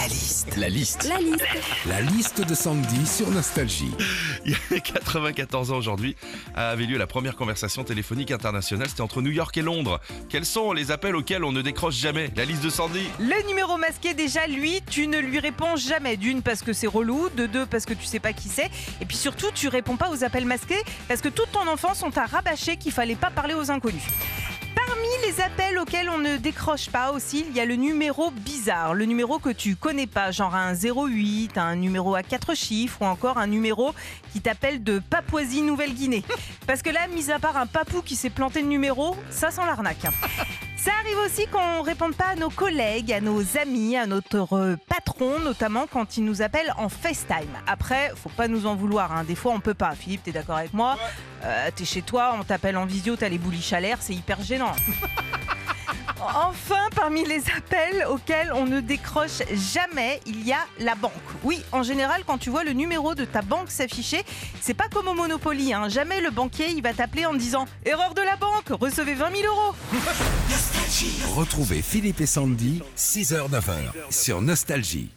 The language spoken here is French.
La liste. La liste. La liste. La liste de Sandy sur Nostalgie. Il y a 94 ans aujourd'hui avait lieu la première conversation téléphonique internationale. C'était entre New York et Londres. Quels sont les appels auxquels on ne décroche jamais? La liste de Sandy. Le numéro masqué, déjà, lui, tu ne lui réponds jamais. D'une, parce que c'est relou. De deux, parce que tu sais pas qui c'est. Et puis surtout, tu réponds pas aux appels masqués parce que toute ton enfance, on t'a rabâché qu'il fallait pas parler aux inconnus. Les appels auxquels on ne décroche pas aussi, il y a le numéro bizarre, le numéro que tu connais pas, genre un 08, un numéro à quatre chiffres ou encore un numéro qui t'appelle de Papouasie-Nouvelle-Guinée. Parce que là, mis à part un papou qui s'est planté le numéro, ça sent l'arnaque. Ça arrive aussi qu'on ne réponde pas à nos collègues, à nos amis, à notre patron, notamment quand ils nous appellent en FaceTime. Après, faut pas nous en vouloir, hein. des fois on peut pas. Philippe, t'es d'accord avec moi? Euh, T'es chez toi, on t'appelle en visio, t'as les bouliches à l'air, c'est hyper gênant. Enfin, parmi les appels auxquels on ne décroche jamais, il y a la banque. Oui, en général, quand tu vois le numéro de ta banque s'afficher, c'est pas comme au Monopoly. Hein. Jamais le banquier il va t'appeler en disant Erreur de la banque, recevez 20 000 euros. Retrouvez Philippe et Sandy, 6h-9h sur Nostalgie.